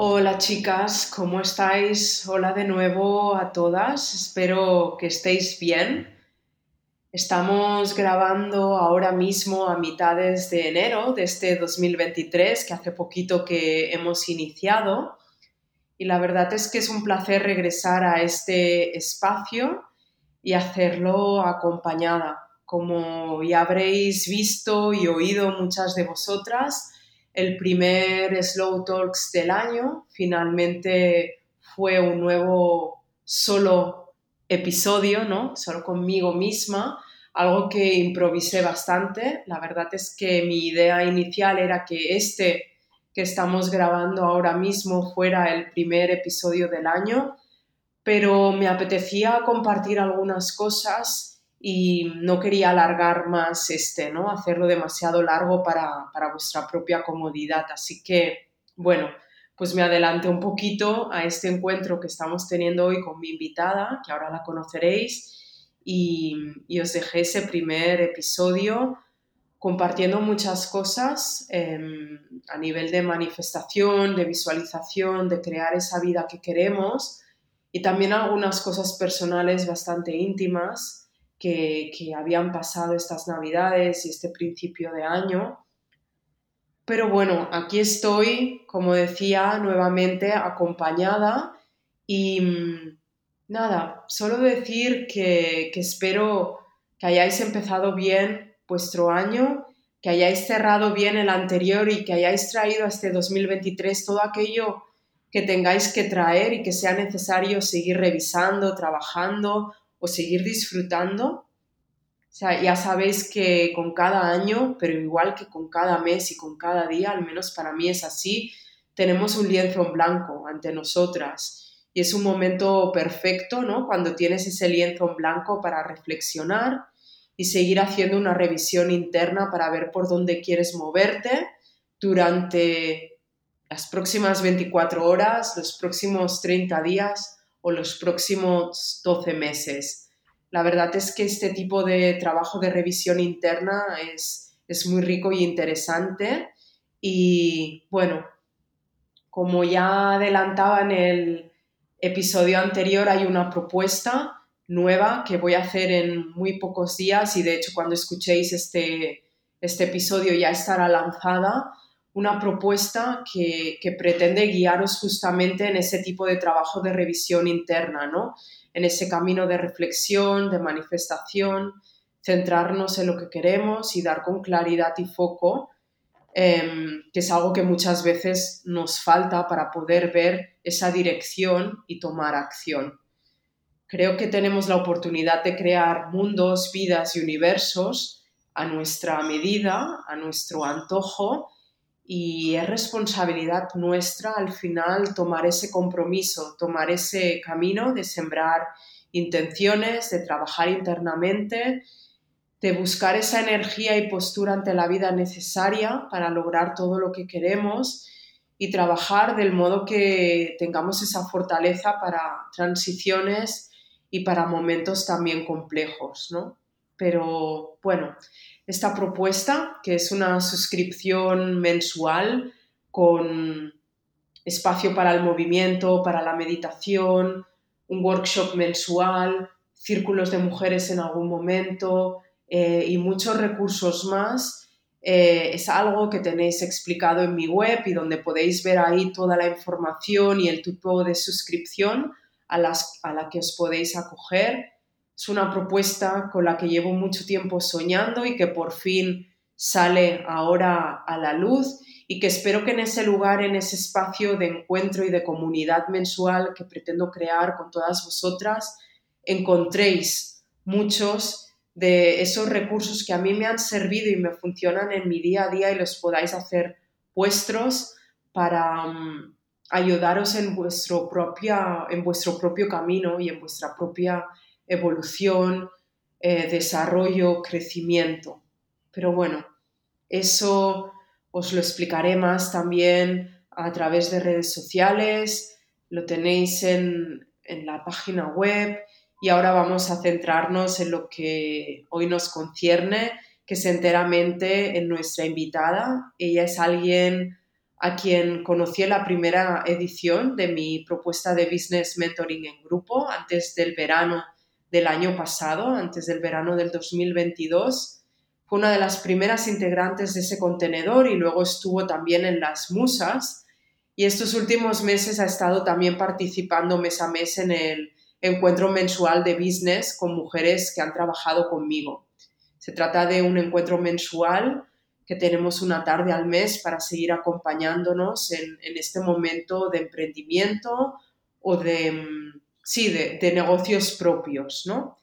Hola chicas, ¿cómo estáis? Hola de nuevo a todas, espero que estéis bien. Estamos grabando ahora mismo a mitades de enero de este 2023, que hace poquito que hemos iniciado. Y la verdad es que es un placer regresar a este espacio y hacerlo acompañada. Como ya habréis visto y oído muchas de vosotras, el primer Slow Talks del año. Finalmente fue un nuevo solo episodio, ¿no? Solo conmigo misma, algo que improvisé bastante. La verdad es que mi idea inicial era que este que estamos grabando ahora mismo fuera el primer episodio del año, pero me apetecía compartir algunas cosas y no quería alargar más este, ¿no? Hacerlo demasiado largo para, para vuestra propia comodidad. Así que, bueno, pues me adelanté un poquito a este encuentro que estamos teniendo hoy con mi invitada, que ahora la conoceréis, y, y os dejé ese primer episodio compartiendo muchas cosas em, a nivel de manifestación, de visualización, de crear esa vida que queremos y también algunas cosas personales bastante íntimas que, habían pasado estas navidades y este principio de año. Pero bueno, aquí estoy, como decía, nuevamente acompañada y mm, nada, solo decir que, que, espero que hayáis empezado bien vuestro año, que hayáis cerrado bien el anterior y que hayáis traído a este 2023 todo aquello que tengáis que traer y que sea necesario seguir revisando, trabajando o seguir disfrutando. O sea, ya sabéis que con cada año, pero igual que con cada mes y con cada día, al menos para mí es así, tenemos un lienzo en blanco ante nosotras. Y es un momento perfecto, ¿no? Cuando tienes ese lienzo en blanco para reflexionar y seguir haciendo una revisión interna para ver por dónde quieres moverte durante las próximas 24 horas, los próximos 30 días o los próximos 12 meses la verdad es que este tipo de trabajo de revisión interna es, muy rico y interesante. Y bueno, como ya adelantaba en el episodio anterior, hay una propuesta nueva que voy a hacer en muy pocos días y de hecho cuando escuchéis este, este episodio ya estará lanzada una propuesta que, pretende guiaros justamente en ese tipo de trabajo de revisión interna, ¿no? en ese camino de reflexión, de manifestación, centrarnos en lo que queremos y dar con claridad y foco, em, que es algo que muchas veces nos falta para poder ver esa dirección y tomar acción. Creo que tenemos la oportunidad de crear mundos, vidas y universos a nuestra medida, a nuestro antojo, y es responsabilidad nuestra al final tomar ese compromiso, tomar ese camino de sembrar intenciones, de trabajar internamente, de buscar esa energía y postura ante la vida necesaria para lograr todo lo que queremos y trabajar del modo que tengamos esa fortaleza para transiciones y para momentos también complejos, ¿no? Pero bueno, esta propuesta, que es una suscripción mensual con espacio para el movimiento, para la meditación, un workshop mensual, círculos de mujeres en algún momento eh, y muchos recursos más. Eh, es algo que tenéis explicado en mi web y donde podéis ver ahí toda la información y el tipo de suscripción a, las, a la que os podéis acoger es una propuesta con la que llevo mucho tiempo soñando y que por fin sale ahora a la luz y que espero que en ese lugar, en ese espacio de encuentro y de comunidad mensual que pretendo crear con todas vosotras, encontréis muchos de esos recursos que a mí me han servido y me funcionan en mi día a día y los podáis hacer vuestros para mm, ayudaros en vuestro, propia, en vuestro propio camino y en vuestra propia evolución, eh, desarrollo, crecimiento. Pero bueno, eso os lo explicaré más también a través de redes sociales, lo tenéis en, en la página web y ahora vamos a centrarnos en lo que hoy nos concierne, que es enteramente en nuestra invitada. Ella es alguien a quien conocí en la primera edición de mi propuesta de Business Mentoring en grupo, antes del verano del año pasado, antes del verano del 2022. Fue una de las primeras integrantes de ese contenedor y luego estuvo también en las musas. Y estos últimos meses ha estado también participando mes a mes en el encuentro mensual de business con mujeres que han trabajado conmigo. Se trata de un encuentro mensual que tenemos una tarde al mes para seguir acompañándonos en, este momento de emprendimiento o de, mm, sí, de, negocios propios, ¿no?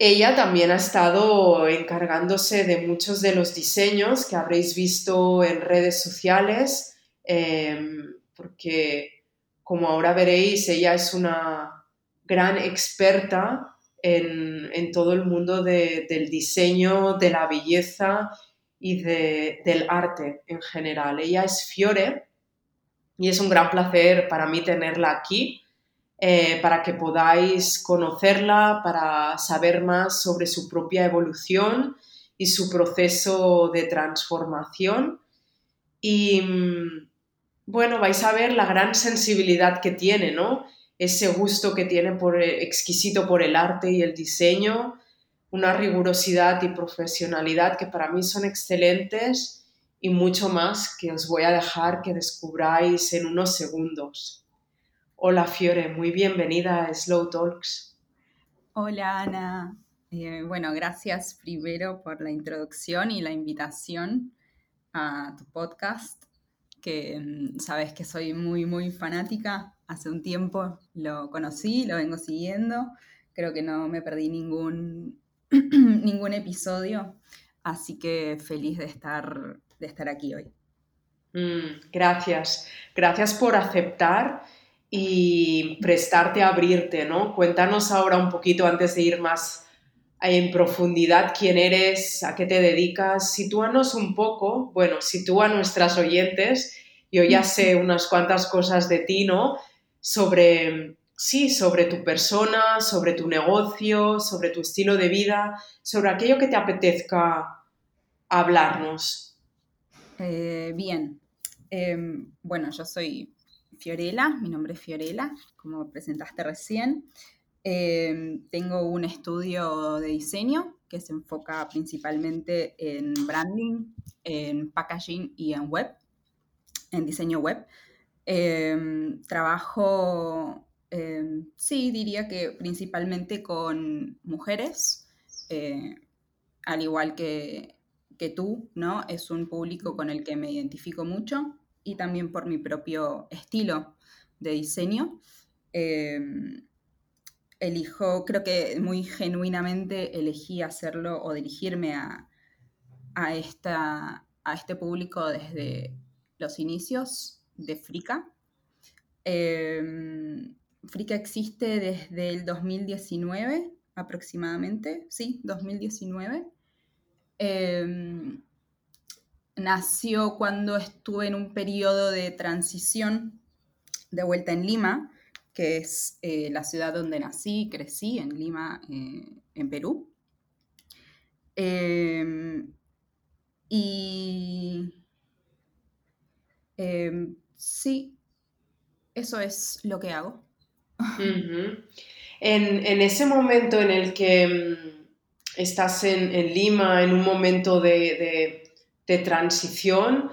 Ella también ha estado encargándose de muchos de los diseños que habréis visto en redes sociales, em, porque como ahora veréis, ella es una gran experta en, todo el mundo del diseño, de la belleza y del arte en general. Ella es Fiore y es un gran placer para mí tenerla aquí. Eh, para que podáis conocerla, para saber más sobre su propia evolución y su proceso de transformación. Y mm, bueno, vais a ver la gran sensibilidad que tiene, ¿no? Ese gusto que tiene por, exquisito por el arte y el diseño, una rigurosidad y profesionalidad que para mí son excelentes y mucho más que os voy a dejar que descubráis en unos segundos. Hola Fiore, muy bienvenida a Slow Talks. Hola Ana. Eh, bueno, gracias primero por la introducción y la invitación a tu podcast, que mm, sabes que soy muy, muy fanática. Hace un tiempo lo conocí, lo vengo siguiendo. Creo que no me perdí ningún ningún episodio, así que feliz de estar, de estar aquí hoy. Mm, gracias, gracias por aceptar y prestarte a abrirte, ¿no? Cuéntanos ahora un poquito antes de ir más en profundidad quién eres, a qué te dedicas, sitúanos un poco, bueno, sitúa a nuestras oyentes, yo ya sé unas cuantas cosas de ti, ¿no? Sobre sí, sobre tu persona, sobre tu negocio, sobre tu estilo de vida, sobre aquello que te apetezca hablarnos. Eh, bien, em, bueno, yo soy Fiorella, mi nombre es Fiorella, como presentaste recién. Em, tengo un estudio de diseño que se enfoca principalmente en branding, en packaging y en web, en diseño web. Em, trabajo Em, sí, diría que principalmente con mujeres, eh, al igual que, tú, ¿no? Es un público con el que me identifico mucho y también por mi propio estilo de diseño. Em, elijo, creo que muy genuinamente elegí hacerlo o dirigirme a, esta, a este público desde los inicios de Frica. Em, Frica existe desde el 2019 aproximadamente, sí, 2019. Em, nació cuando estuve en un periodo de transición de vuelta en Lima, que es eh, la ciudad donde nací, crecí, en Lima, eh, en Perú. Em, y em, sí, eso es lo que hago en, ese momento en el que mm, estás en, Lima, en un momento de, transición,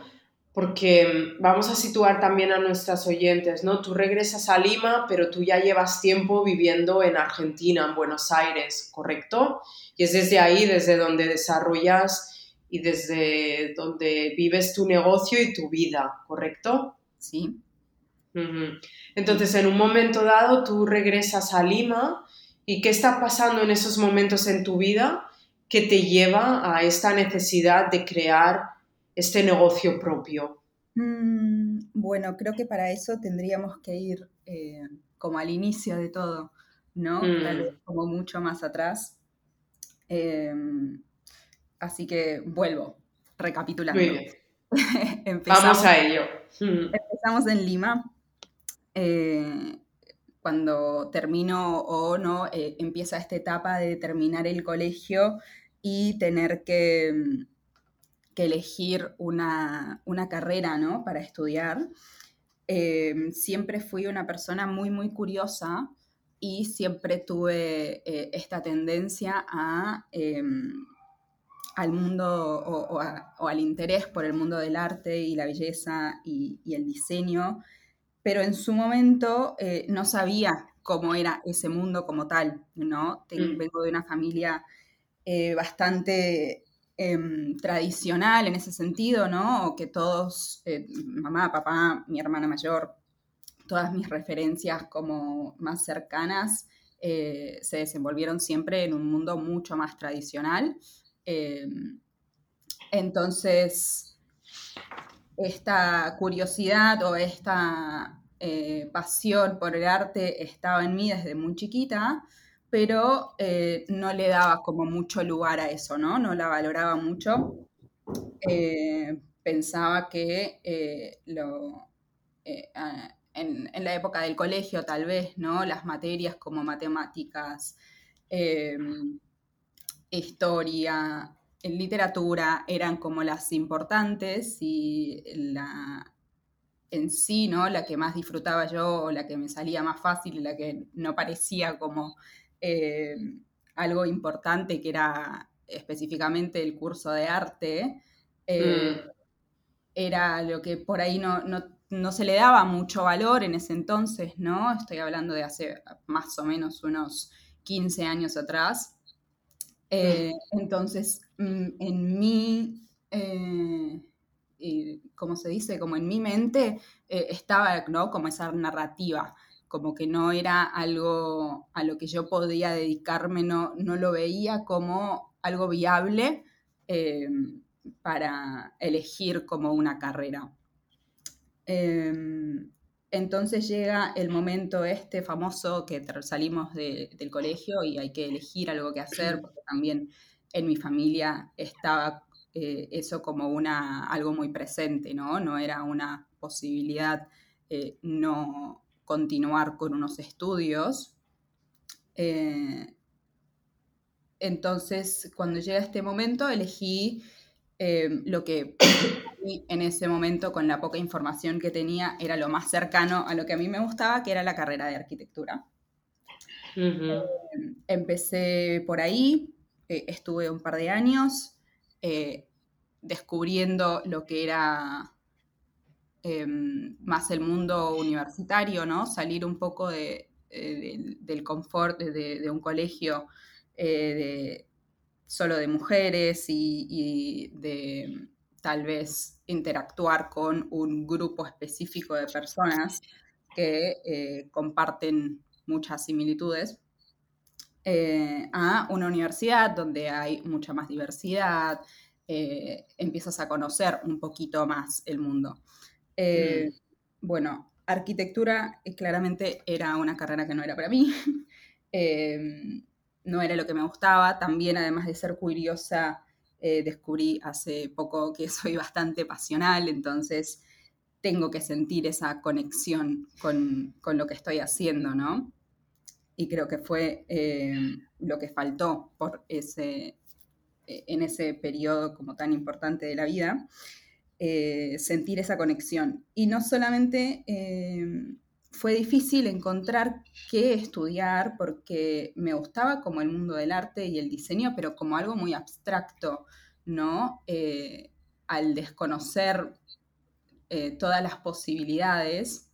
porque mm, vamos a situar también a nuestras oyentes, ¿no? Tú regresas a Lima, pero tú ya llevas tiempo viviendo en Argentina, en Buenos Aires, ¿correcto? Y es desde ahí, desde donde desarrollas y desde donde vives tu negocio y tu vida, ¿correcto? Sí. Entonces, en un momento dado, tú regresas a Lima y ¿qué está pasando en esos momentos en tu vida que te lleva a esta necesidad de crear este negocio propio? Mm, bueno, creo que para eso tendríamos que ir eh, como al inicio de todo, ¿no? Tal vez mm. como mucho más atrás. Em, así que vuelvo, recapitulando. Vamos a ello. Mm. Empezamos en Lima. Eh, cuando termino o no, eh, empieza esta etapa de terminar el colegio y tener que, que elegir una, carrera ¿no? para estudiar. Eh, siempre fui una persona muy, muy curiosa y siempre tuve esta tendencia a, al mundo o, al interés por el mundo del arte y la belleza y el diseño pero en su momento eh, no sabía cómo era ese mundo como tal, ¿no? Mm. Vengo de una familia eh, bastante em, tradicional en ese sentido, ¿no? O que todos, eh, mamá, papá, mi hermana mayor, todas mis referencias como más cercanas se desenvolvieron siempre en un mundo mucho más tradicional. Em, entonces, esta curiosidad o esta eh, pasión por el arte estaba en mí desde muy chiquita, pero eh, no le daba como mucho lugar a eso, ¿no? No la valoraba mucho. Eh, pensaba que lo, en, en, la época del colegio tal vez, ¿no? Las materias como matemáticas, historia, en literatura eran como las importantes y la, en sí, ¿no? La que más disfrutaba yo, o la que me salía más fácil, la que no parecía como eh, algo importante, que era específicamente el curso de arte, eh, mm. era lo que por ahí no, no, se le daba mucho valor en ese entonces, ¿no? Estoy hablando de hace más o menos unos 15 años atrás. Eh, entonces, mm, en mi, eh, se dice, como en mi mente eh, estaba, ¿no? Como esa narrativa, como que no era algo a lo que yo podía dedicarme, no, no lo veía como algo viable para elegir como una carrera. Em, entonces llega el momento este famoso que salimos del colegio y hay que elegir algo que hacer, porque también en mi familia estaba eh, eso como una, algo muy presente, ¿no? No era una posibilidad eh, no continuar con unos estudios. Eh, entonces, cuando llega este momento, elegí lo que en ese momento, con la poca información que tenía, era lo más cercano a lo que a mí me gustaba, que era la carrera de arquitectura. Empecé por ahí, eh, estuve un par de años eh, descubriendo lo que era em, más el mundo universitario, ¿no? Salir un poco del confort de, un colegio solo de mujeres y de tal vez interactuar con un grupo específico de personas que eh, comparten muchas similitudes, eh, a una universidad donde hay mucha más diversidad, eh, empiezas a conocer un poquito más el mundo. Mm. Bueno, arquitectura claramente era una carrera que no era para mí, no era lo que me gustaba, también además de ser curiosa, eh, descubrí hace poco que soy bastante pasional, entonces tengo que sentir esa conexión con, lo que estoy haciendo, ¿no? Y creo que fue eh, lo que faltó por ese, eh, en ese periodo como tan importante de la vida, sentir esa conexión. Y no solamente fue difícil encontrar qué estudiar porque me gustaba como el mundo del arte y el diseño, pero como algo muy abstracto, ¿no? Eh, al desconocer eh, todas las posibilidades,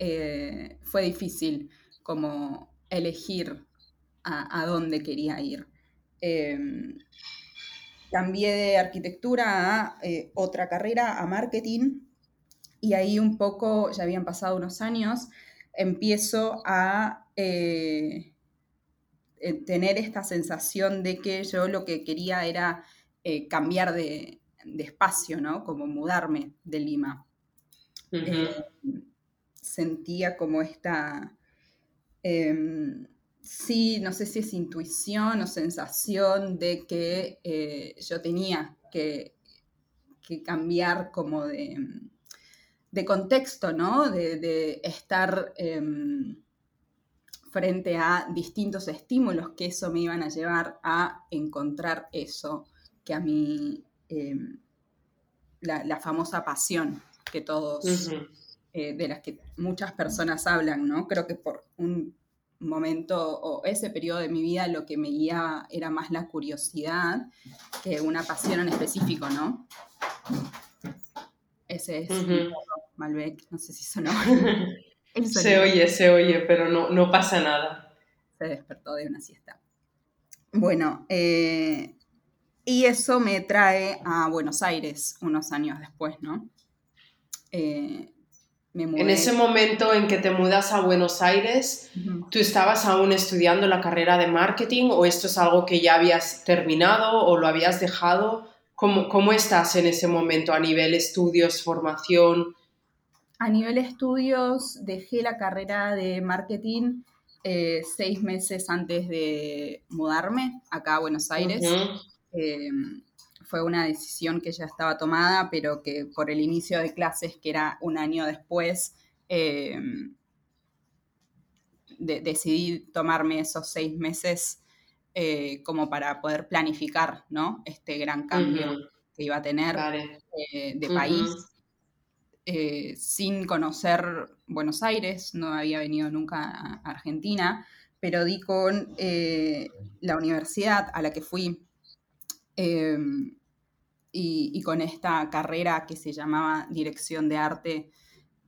eh, fue difícil como elegir a, dónde quería ir. Em, cambié de arquitectura a eh, otra carrera, a marketing, y ahí un poco, ya habían pasado unos años, empiezo a eh, tener esta sensación de que yo lo que quería era cambiar de, espacio, ¿no? Como mudarme de Lima. sentía como esta em, sí, no sé si es intuición o sensación de que eh, yo tenía que, cambiar como de, contexto, ¿no? De, estar em, frente a distintos estímulos que eso me iban a llevar a encontrar eso que a mí, em, la, famosa pasión que todos, eh, de las que muchas personas hablan, ¿no? Creo que por un momento o ese periodo de mi vida lo que me guiaba era más la curiosidad que una pasión en específico, ¿no? Ese es Malbec, no sé si sonó. se oye, se oye, pero no, no pasa nada. Se despertó de una siesta. Bueno, eh, y eso me trae a Buenos Aires unos años después, ¿no? Eh, en ese momento en que te mudas a Buenos Aires, ¿tú estabas aún estudiando la carrera de marketing o esto es algo que ya habías terminado o lo habías dejado? ¿Cómo, cómo estás en ese momento a nivel estudios, formación? A nivel estudios, dejé la carrera de marketing eh, seis meses antes de mudarme acá a Buenos Aires fue una decisión que ya estaba tomada, pero que por el inicio de clases, que era un año después, eh, decidí tomarme esos seis meses eh, como para poder planificar ¿no? este gran cambio que iba a tener eh, de país. sin conocer Buenos Aires, no había venido nunca a Argentina, pero di con la universidad a la que fui y, con esta carrera que se llamaba Dirección de Arte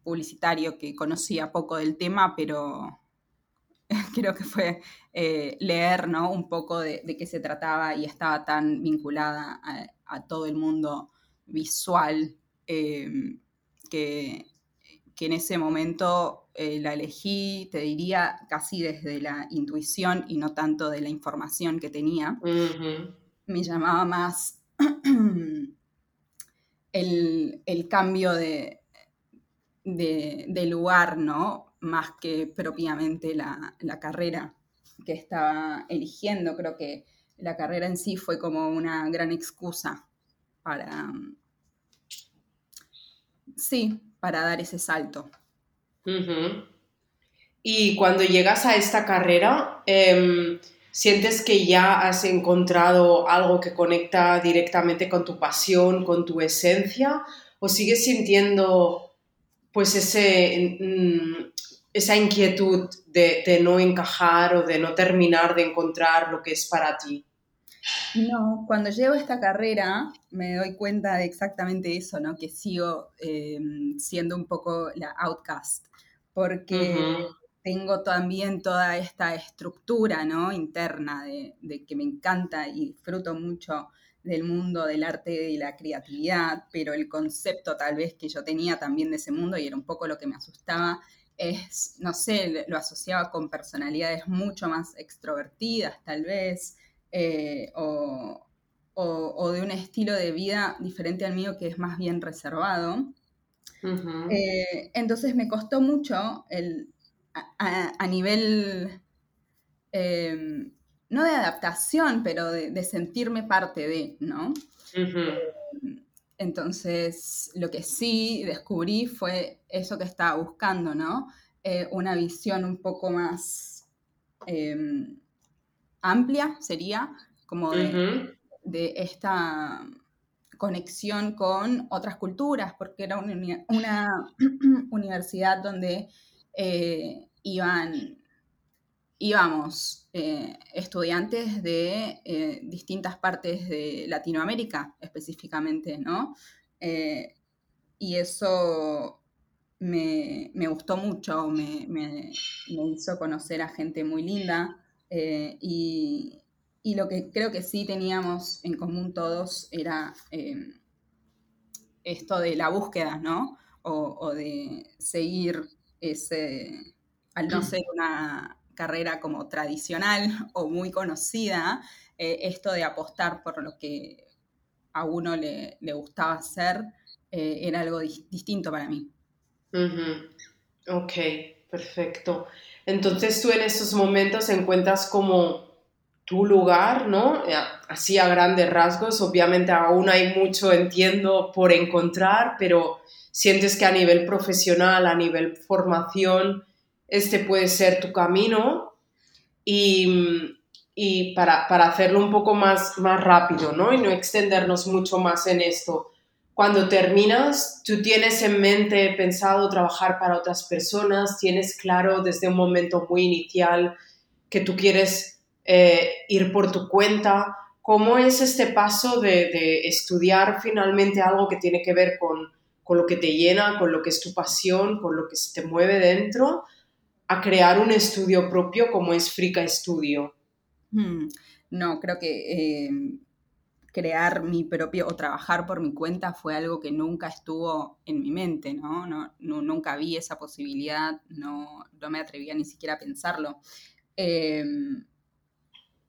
Publicitario, que conocía poco del tema, pero creo que fue eh, leer ¿no? un poco de, qué se trataba y estaba tan vinculada a, todo el mundo visual em, que, que, en ese momento eh, la elegí, te diría, casi desde la intuición y no tanto de la información que tenía me llamaba más el, cambio de, de, lugar, ¿no? Más que propiamente la, carrera que estaba eligiendo. Creo que la carrera en sí fue como una gran excusa para, sí, para dar ese salto. Y cuando llegas a esta carrera, em, ¿Sientes que ya has encontrado algo que conecta directamente con tu pasión, con tu esencia? ¿O sigues sintiendo pues ese, mm, esa inquietud de, no encajar o de no terminar de encontrar lo que es para ti? No, cuando llego a esta carrera me doy cuenta de exactamente eso, ¿no? Que sigo eh, siendo un poco la outcast, porque tengo también toda esta estructura ¿no? interna de, que me encanta y disfruto mucho del mundo del arte y la creatividad, pero el concepto tal vez que yo tenía también de ese mundo, y era un poco lo que me asustaba, es, no sé, lo asociaba con personalidades mucho más extrovertidas tal vez, eh, o, de un estilo de vida diferente al mío que es más bien reservado. Eh, entonces me costó mucho el a, nivel, em, no de adaptación, pero de, sentirme parte de, ¿no? Entonces, lo que sí descubrí fue eso que estaba buscando, ¿no? Eh, una visión un poco más em, amplia, sería, como de, esta conexión con otras culturas, porque era una universidad donde eh, iban, íbamos eh, estudiantes de eh, distintas partes de Latinoamérica específicamente, ¿no? y eso me, gustó mucho, me, hizo conocer a gente muy linda y, y lo que creo que sí teníamos en común todos era esto de la búsqueda, ¿no? O, de seguir ese, al no ser una carrera como tradicional o muy conocida, eh, esto de apostar por lo que a uno le, gustaba hacer eh, era algo distinto para mí. Ok, perfecto. Entonces tú en estos momentos encuentras como tu lugar, ¿no? Eh, así a grandes rasgos, obviamente aún hay mucho, entiendo, por encontrar, pero sientes que a nivel profesional, a nivel formación, este puede ser tu camino y, y para, para, hacerlo un poco más, más rápido, ¿no? Y no extendernos mucho más en esto. Cuando terminas, tú tienes en mente pensado trabajar para otras personas, tienes claro desde un momento muy inicial que tú quieres eh, ir por tu cuenta. ¿Cómo es este paso de, de, estudiar finalmente algo que tiene que ver con, con lo que te llena, con lo que es tu pasión, con lo que se te mueve dentro, a crear un estudio propio como es Frica Studio? Hmm. No, creo que eh, crear mi propio o trabajar por mi cuenta fue algo que nunca estuvo en mi mente, ¿no? no, nunca vi esa posibilidad, no, no, me atrevía ni siquiera a pensarlo. Em,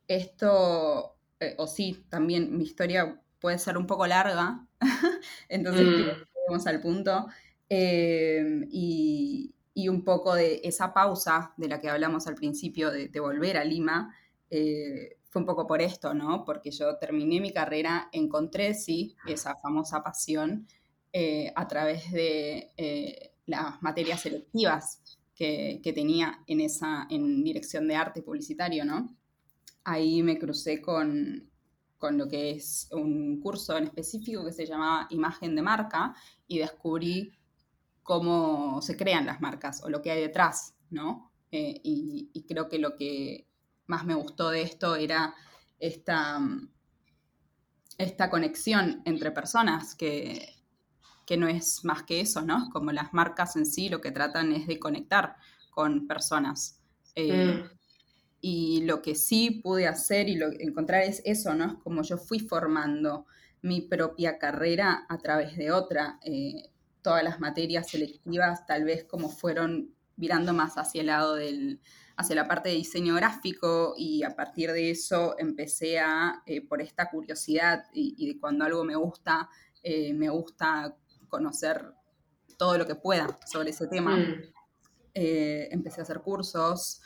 esto, eh, o sí, también mi historia puede ser un poco larga, entonces vamos mm. al punto. Em, y, y, un poco de esa pausa de la que hablamos al principio, de, de volver a Lima, eh, fue un poco por esto, ¿no? Porque yo terminé mi carrera, encontré, sí, esa famosa pasión eh, a través de eh, las materias selectivas que, tenía en esa, en dirección de arte publicitario, ¿no? Ahí me crucé con, con lo que es un curso en específico que se llamaba Imagen de Marca y descubrí cómo se crean las marcas o lo que hay detrás, ¿no? y, creo que lo que más me gustó de esto era esta, esta conexión entre personas que, no es más que eso, ¿no? Como las marcas en sí lo que tratan es de conectar con personas. Eh, mm. Y lo que sí pude hacer y lo, encontrar es eso, ¿no? Es como yo fui formando mi propia carrera a través de otra. Eh, todas las materias selectivas tal vez como fueron virando más hacia el lado del, hacia la parte de diseño gráfico y a partir de eso empecé a, eh, por esta curiosidad y, de cuando algo me gusta, eh, me gusta conocer todo lo que pueda sobre ese tema. Mm. Eh, empecé a hacer cursos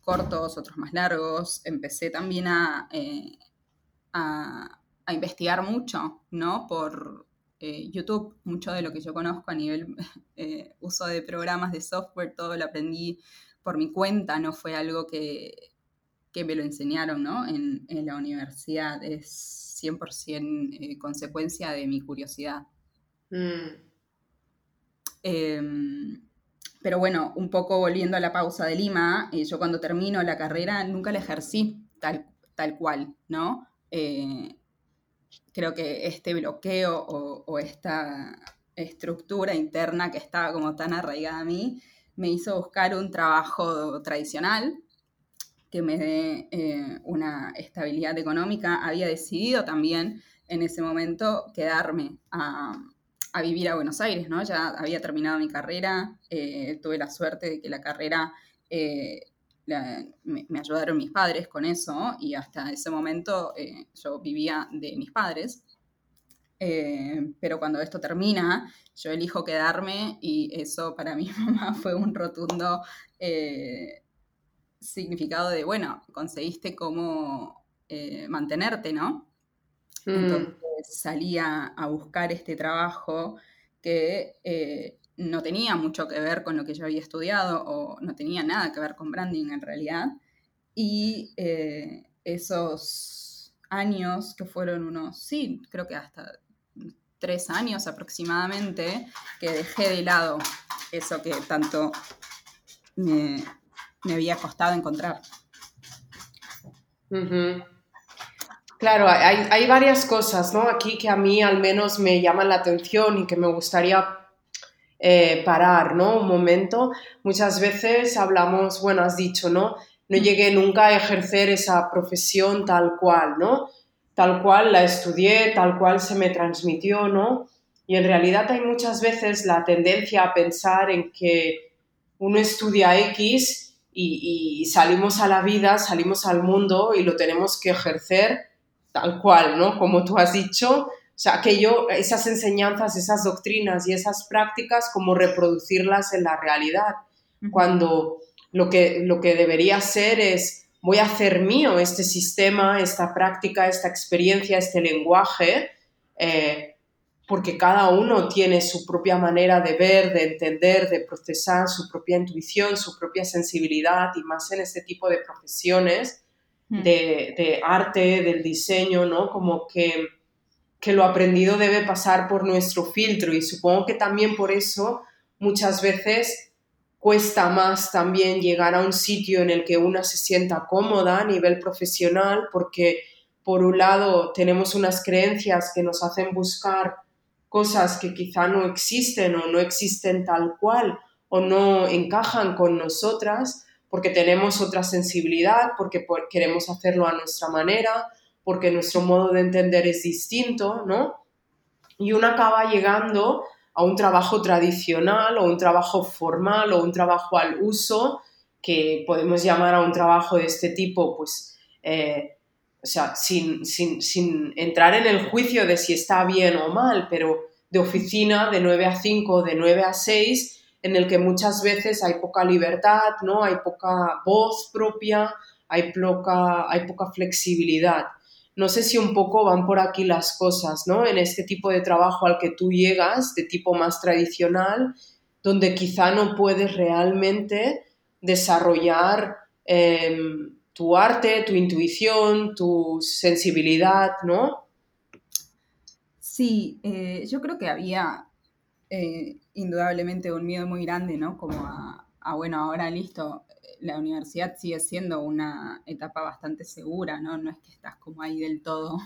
cortos, otros más largos. Empecé también a, a, a investigar mucho, ¿no? Por, YouTube, mucho de lo que yo conozco a nivel uso de programas de software, todo lo aprendí por mi cuenta, no fue algo que, me lo enseñaron ¿no? en, la universidad, es 100% eh, consecuencia de mi curiosidad. Mm. Pero bueno, un poco volviendo a la pausa de Lima, eh, yo cuando termino la carrera nunca la ejercí tal, tal cual, ¿no? Eh, creo que este bloqueo o, o, esta estructura interna que estaba como tan arraigada a mí, me hizo buscar un trabajo tradicional que me dé eh, una estabilidad económica. Había decidido también en ese momento quedarme a, vivir a Buenos Aires, ¿no? Ya había terminado mi carrera, eh, tuve la suerte de que la carrera eh, me, ayudaron mis padres con eso y hasta ese momento yo vivía de mis padres. Eh, pero cuando esto termina, yo elijo quedarme y eso para mi mamá fue un rotundo eh, significado de, bueno, conseguiste cómo eh, mantenerte, ¿no? Mm. Entonces salía a buscar este trabajo que no tenía mucho que ver con lo que yo había estudiado o no tenía nada que ver con branding en realidad. Y esos años que fueron unos, sí, creo que hasta tres años aproximadamente que dejé de lado eso que tanto me, había costado encontrar. Claro, hay, varias cosas ¿no? aquí que a mí al menos me llaman la atención y que me gustaría eh, parar ¿no? un momento. Muchas veces hablamos, bueno, has dicho, ¿no? no mm. llegué nunca a ejercer esa profesión tal cual, ¿no? Tal cual la estudié, tal cual se me transmitió, ¿no? Y en realidad hay muchas veces la tendencia a pensar en que uno estudia X y, y salimos a la vida, salimos al mundo y lo tenemos que ejercer tal cual, ¿no? Como tú has dicho, o sea, que yo, esas enseñanzas, esas doctrinas y esas prácticas, como reproducirlas en la realidad. Cuando lo que, lo que debería ser es, voy a hacer mío este sistema, esta práctica, esta experiencia, este lenguaje, eh, porque cada uno tiene su propia manera de ver, de entender, de procesar, su propia intuición, su propia sensibilidad, y más en este tipo de profesiones de, arte, del diseño, ¿no? Como que que lo aprendido debe pasar por nuestro filtro y supongo que también por eso muchas veces cuesta más también llegar a un sitio en el que una se sienta cómoda a nivel profesional porque por un lado tenemos unas creencias que nos hacen buscar cosas que quizá no existen o no existen tal cual o no encajan con nosotras porque tenemos otra sensibilidad, porque queremos hacerlo a nuestra manera, porque nuestro modo de entender es distinto, ¿no? Y uno acaba llegando a un trabajo tradicional o un trabajo formal o un trabajo al uso, que podemos llamar a un trabajo de este tipo, pues, eh, o sea, sin, sin, entrar en el juicio de si está bien o mal, pero de oficina de 9 a 5, de 9 a 6, en el que muchas veces hay poca libertad, ¿no? Hay poca voz propia, hay poca, hay poca flexibilidad. No sé si un poco van por aquí las cosas, ¿no? En este tipo de trabajo al que tú llegas, de tipo más tradicional, donde quizá no puedes realmente desarrollar em, tu arte, tu intuición, tu sensibilidad, ¿no? Sí, eh, yo creo que había eh, indudablemente un miedo muy grande, ¿no? Como a, bueno, ahora listo, la universidad sigue siendo una etapa bastante segura, ¿no? No es que estás como ahí del todo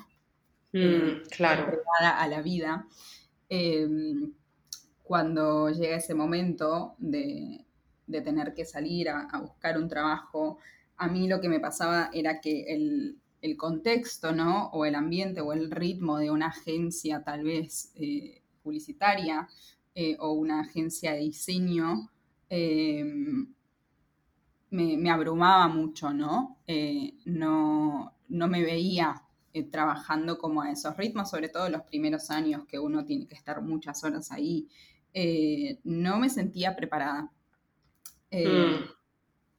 mm, eh, claro. a la vida. Em, cuando llega ese momento de, tener que salir a, buscar un trabajo, a mí lo que me pasaba era que el, contexto, ¿no? O el ambiente o el ritmo de una agencia tal vez eh, publicitaria eh, o una agencia de diseño em, me, abrumaba mucho, ¿no? Eh, no, no, me veía eh, trabajando como a esos ritmos, sobre todo los primeros años que uno tiene que estar muchas horas ahí. Eh, no me sentía preparada. Mm.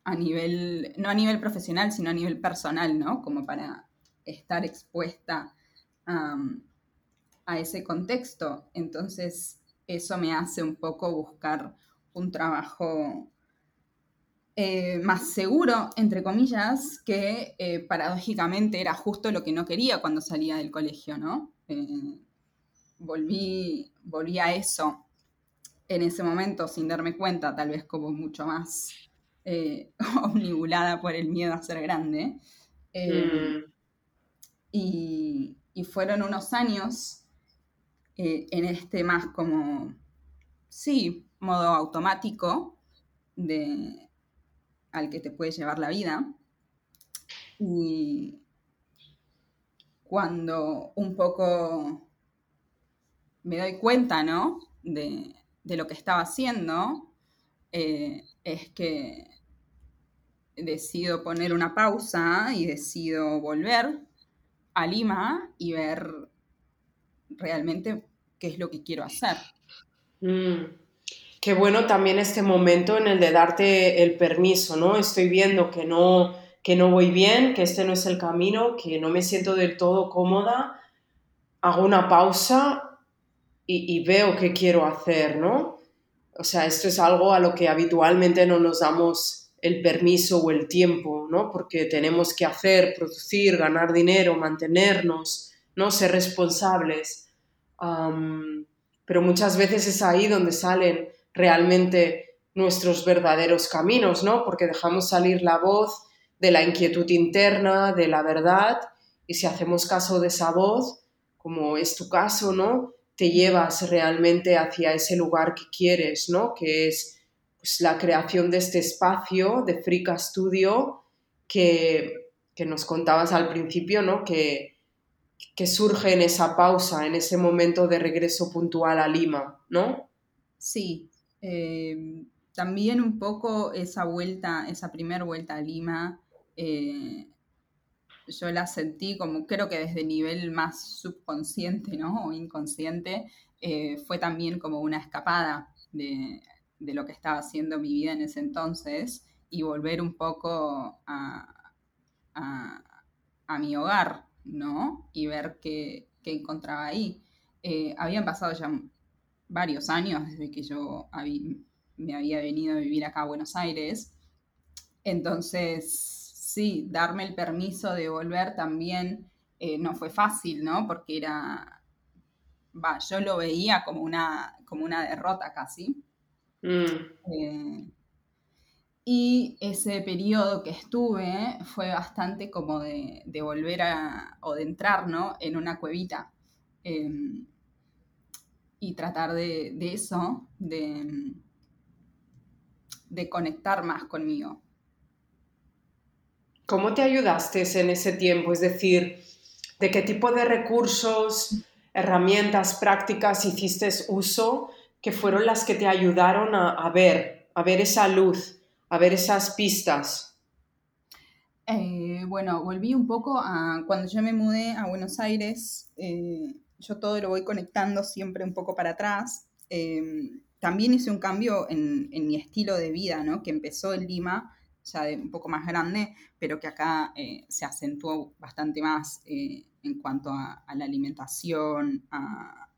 A nivel, no a nivel profesional, sino a nivel personal, ¿no? Como para estar expuesta a ese contexto. Entonces, eso me hace un poco buscar un trabajo eh, más seguro, entre comillas, que eh, paradójicamente era justo lo que no quería cuando salía del colegio, ¿no? Eh, volví, volví a eso en ese momento sin darme cuenta, tal vez como mucho más omnibulada por el miedo a ser grande. Mm. y, y, fueron unos años en este más como, sí, modo automático de, al que te puede llevar la vida. Y cuando un poco me doy cuenta, ¿no? De, lo que estaba haciendo, eh, es que decido poner una pausa y decido volver a Lima y ver realmente qué es lo que quiero hacer. Mm. Qué bueno también este momento en el de darte el permiso, ¿no? Estoy viendo que no, que no voy bien, que este no es el camino, que no me siento del todo cómoda, hago una pausa y, veo qué quiero hacer, ¿no? O sea, esto es algo a lo que habitualmente no nos damos el permiso o el tiempo, ¿no? Porque tenemos que hacer, producir, ganar dinero, mantenernos, ¿no? Ser responsables. pero muchas veces es ahí donde salen realmente nuestros verdaderos caminos, ¿no? Porque dejamos salir la voz de la inquietud interna, de la verdad, y si hacemos caso de esa voz, como es tu caso, ¿no? Te llevas realmente hacia ese lugar que quieres, ¿no? Que es pues, la creación de este espacio de Frica Studio que, que nos contabas al principio, ¿no? Que, que surge en esa pausa, en ese momento de regreso puntual a Lima, ¿no? Sí, eh, también un poco esa vuelta, esa primera vuelta a Lima, eh, yo la sentí como creo que desde el nivel más subconsciente, ¿no? O inconsciente, eh, fue también como una escapada de, lo que estaba haciendo mi vida en ese entonces y volver un poco a, mi hogar, ¿no? Y ver qué, encontraba ahí. Eh, habían pasado ya varios años desde que yo me había venido a vivir acá a Buenos Aires. Entonces, sí, darme el permiso de volver también eh, no fue fácil, ¿no? Porque era, va, yo lo veía como una, como una derrota casi. Mm. Eh, y ese periodo que estuve fue bastante como de, volver a, o de entrar, ¿no? En una cuevita. Em, y tratar de, de eso, de, de conectar más conmigo. ¿Cómo te ayudaste en ese tiempo? Es decir, ¿de qué tipo de recursos, herramientas, prácticas hiciste uso que fueron las que te ayudaron a, ver, a ver esa luz, a ver esas pistas? Eh, bueno, volví un poco a cuando yo me mudé a Buenos Aires, eh, yo todo lo voy conectando siempre un poco para atrás. Eh, también hice un cambio en, en, mi estilo de vida, ¿no? Que empezó en Lima ya de un poco más grande, pero que acá eh, se acentuó bastante más en cuanto a, la alimentación, a,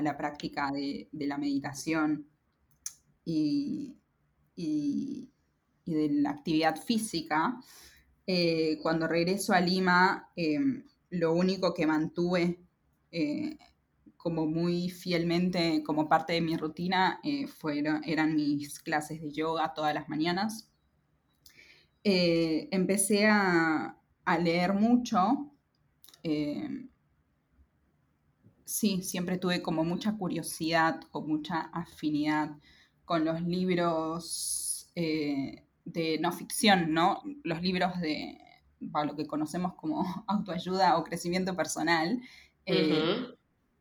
la práctica de, la meditación y, de la actividad física. Eh, cuando regreso a Lima, em, lo único que mantuve como muy fielmente como parte de mi rutina fueron, eran mis clases de yoga todas las mañanas eh, empecé a, leer mucho. Eh, sí, siempre tuve como mucha curiosidad o mucha afinidad con los libros eh, de no ficción, ¿no? Los libros de lo que conocemos como autoayuda o crecimiento personal.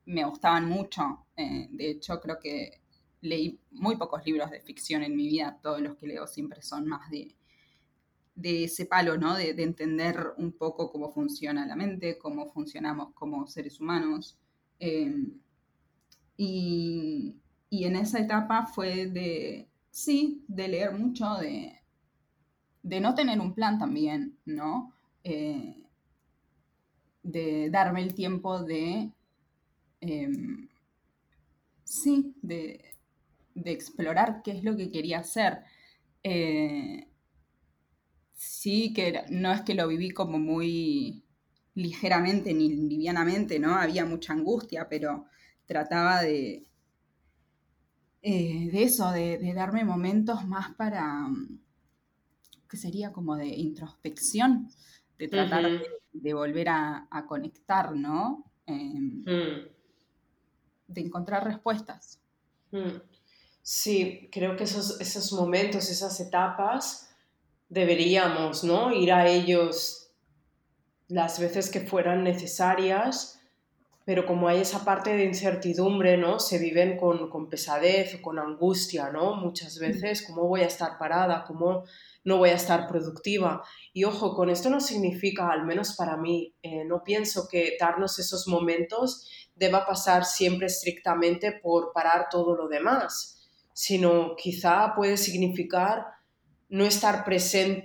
Me gustaban mucho. de hecho, creo que leí muy pocos libros de ficción en mi vida. Todos los que leo siempre son más de de ese palo, ¿no? De, entender un poco cómo funciona la mente, cómo funcionamos como seres humanos. Em, y, en esa etapa fue de, sí, de leer mucho, de, no tener un plan también, ¿no? Eh, de darme el tiempo de, em, sí, de, explorar qué es lo que quería hacer. Eh, sí que no es que lo viví como muy ligeramente ni livianamente, ¿no? Había mucha angustia, pero trataba de, eh, de eso, de, darme momentos más para, que sería como de introspección, de tratar de, volver a, conectar, ¿no? Em, mm. De encontrar respuestas. Mm. Sí, creo que esos, esos momentos, esas etapas, deberíamos, ¿no? Ir a ellos las veces que fueran necesarias, pero como hay esa parte de incertidumbre, ¿no? Se viven con, con pesadez, con angustia, ¿no? Muchas veces, ¿cómo voy a estar parada? ¿Cómo no voy a estar productiva? Y ojo, con esto no significa, al menos para mí, eh, no pienso que darnos esos momentos deba pasar siempre estrictamente por parar todo lo demás, sino quizá puede significar no estar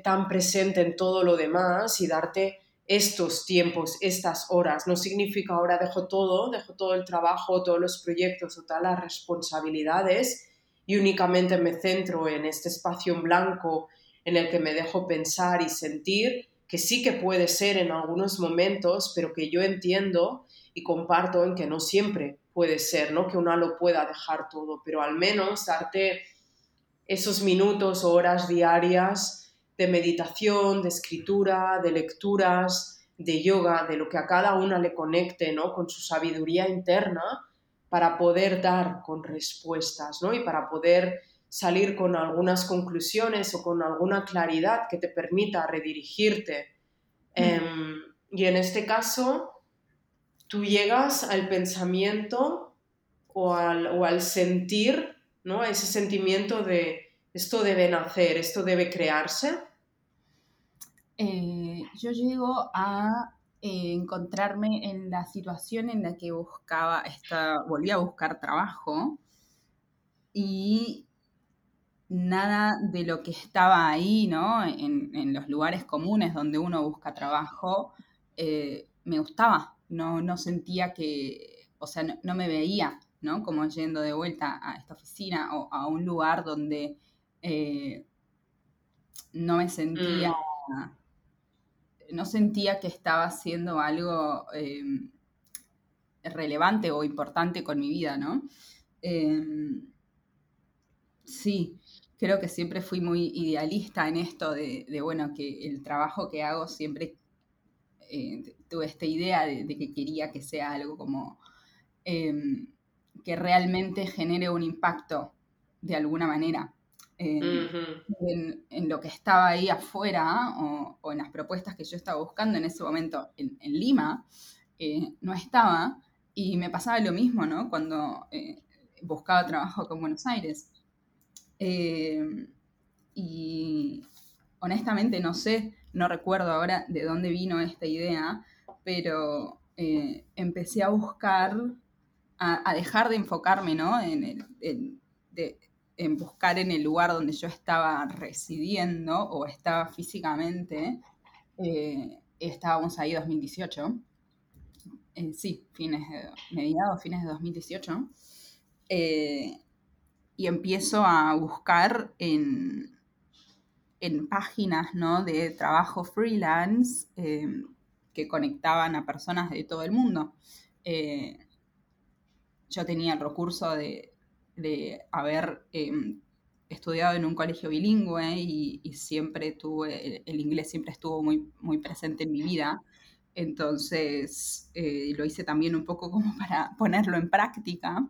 tan presente en todo lo demás y darte estos tiempos, estas horas. No significa ahora dejo todo, dejo todo el trabajo, todos los proyectos o todas las responsabilidades y únicamente me centro en este espacio en blanco en el que me dejo pensar y sentir, que sí que puede ser en algunos momentos, pero que yo entiendo y comparto en que no siempre puede ser, ¿no? Que uno lo pueda dejar todo, pero al menos darte esos minutos o horas diarias de meditación, de escritura, de lecturas, de yoga, de lo que a cada una le conecte, ¿no? Con su sabiduría interna para poder dar con respuestas, ¿no? Y para poder salir con algunas conclusiones o con alguna claridad que te permita redirigirte. Mm. Em, y en este caso, tú llegas al pensamiento o al, sentir, ¿no? Ese sentimiento de esto debe nacer, esto debe crearse. Eh, yo llego a eh, encontrarme en la situación en la que buscaba, esta, volví a buscar trabajo y nada de lo que estaba ahí, ¿no? En, los lugares comunes donde uno busca trabajo, eh, me gustaba. No, no sentía que, o sea, no, me veía, ¿no? Como yendo de vuelta a esta oficina o a un lugar donde eh, no me sentía, mm. no sentía que estaba haciendo algo em, relevante o importante con mi vida, ¿no? Em, sí, creo que siempre fui muy idealista en esto de, bueno, que el trabajo que hago siempre eh, tuve esta idea de, que quería que sea algo como em, que realmente genere un impacto de alguna manera. En, lo que estaba ahí afuera o, en las propuestas que yo estaba buscando en ese momento en, Lima, eh, no estaba y me pasaba lo mismo, ¿no? Cuando eh, buscaba trabajo con Buenos Aires. Eh, y honestamente no sé, no recuerdo ahora de dónde vino esta idea, pero eh, empecé a buscar, a, dejar de enfocarme ¿no? en, en, buscar en el lugar donde yo estaba residiendo o estaba físicamente. Eh, estábamos ahí 2018. sí, fines mediados, fines de 2018 y empiezo a buscar en, páginas de trabajo freelance que conectaban a personas de todo el mundo. Eh, yo tenía el recurso de, haber em, estudiado en un colegio bilingüe y, siempre tuve, el, inglés siempre estuvo muy, muy presente en mi vida. Entonces eh, lo hice también un poco como para ponerlo en práctica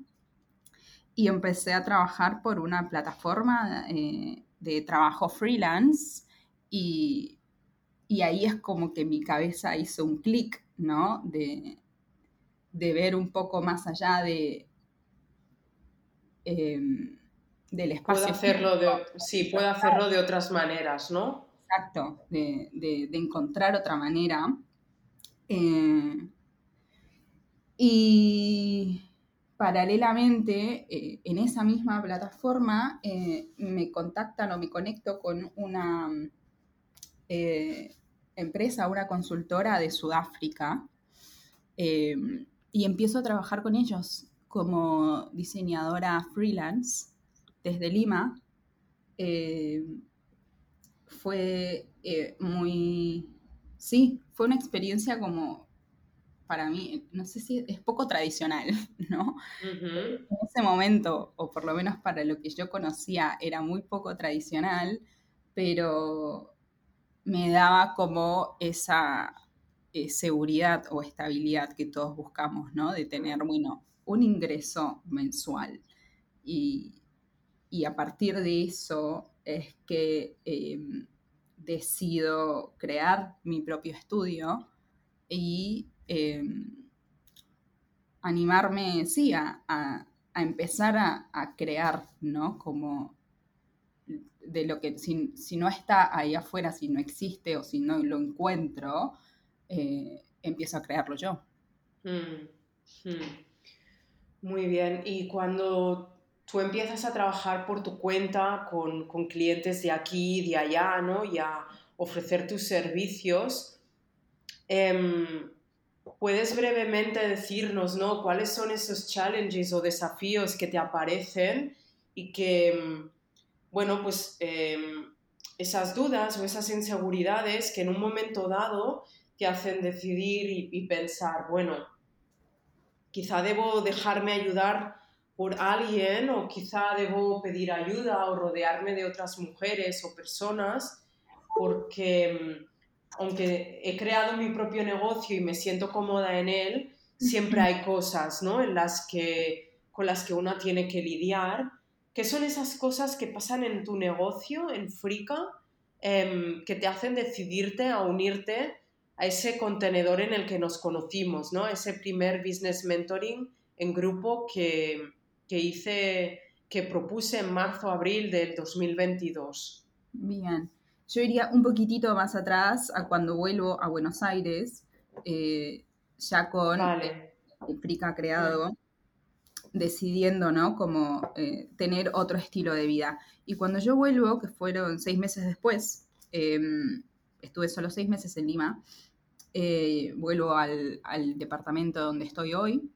y empecé a trabajar por una plataforma eh, de trabajo freelance y, ahí es como que mi cabeza hizo un clic, ¿no? De, ver un poco más allá de... Em, del espacio. hacerlo de, sí, puedo hacerlo de otras maneras, ¿no? Exacto, de, encontrar otra manera. Eh, y paralelamente, eh, en esa misma plataforma, eh, me contactan o me conecto con una empresa, una consultora de Sudáfrica, y empiezo a trabajar con ellos como diseñadora freelance desde Lima. fue muy, sí, fue una experiencia como para mí, no sé si es poco tradicional, ¿no? En ese momento, o por lo menos para lo que yo conocía, era muy poco tradicional, pero me daba como esa eh, seguridad o estabilidad que todos buscamos, ¿no? De tener, bueno, un ingreso mensual. Y, a partir de eso es que em, decido crear mi propio estudio y Em, animarme, sí, a, empezar a, crear, ¿no? Como de lo que, si, no está ahí afuera, si no existe o si no lo encuentro, eh, empiezo a crearlo yo. Mm, mm. Muy bien, y cuando tú empiezas a trabajar por tu cuenta con, clientes de aquí, de allá, ¿no? Y a ofrecer tus servicios, em, ¿Puedes brevemente decirnos ¿no? cuáles son esos challenges o desafíos que te aparecen y que, mm, bueno, pues em, esas dudas o esas inseguridades que en un momento dado te hacen decidir y, pensar, bueno, quizá debo dejarme ayudar por alguien o quizá debo pedir ayuda o rodearme de otras mujeres o personas porque mm, aunque he creado mi propio negocio y me siento cómoda en él, siempre hay cosas ¿no? en las que, con las que uno tiene que lidiar ¿qué son esas cosas que pasan en tu negocio, en Frica, em, que te hacen decidirte a unirte a ese contenedor en el que nos conocimos, ¿no? Ese primer business mentoring en grupo que, que hice, que propuse en marzo-abril del 2022. Bien, yo iría un poquitito más atrás a cuando vuelvo a Buenos Aires, eh, ya con el Frica creado, decidiendo, ¿no? Como eh, tener otro estilo de vida. Y cuando yo vuelvo, que fueron seis meses después, em, estuve solo seis meses en Lima, eh, vuelvo al, departamento donde estoy hoy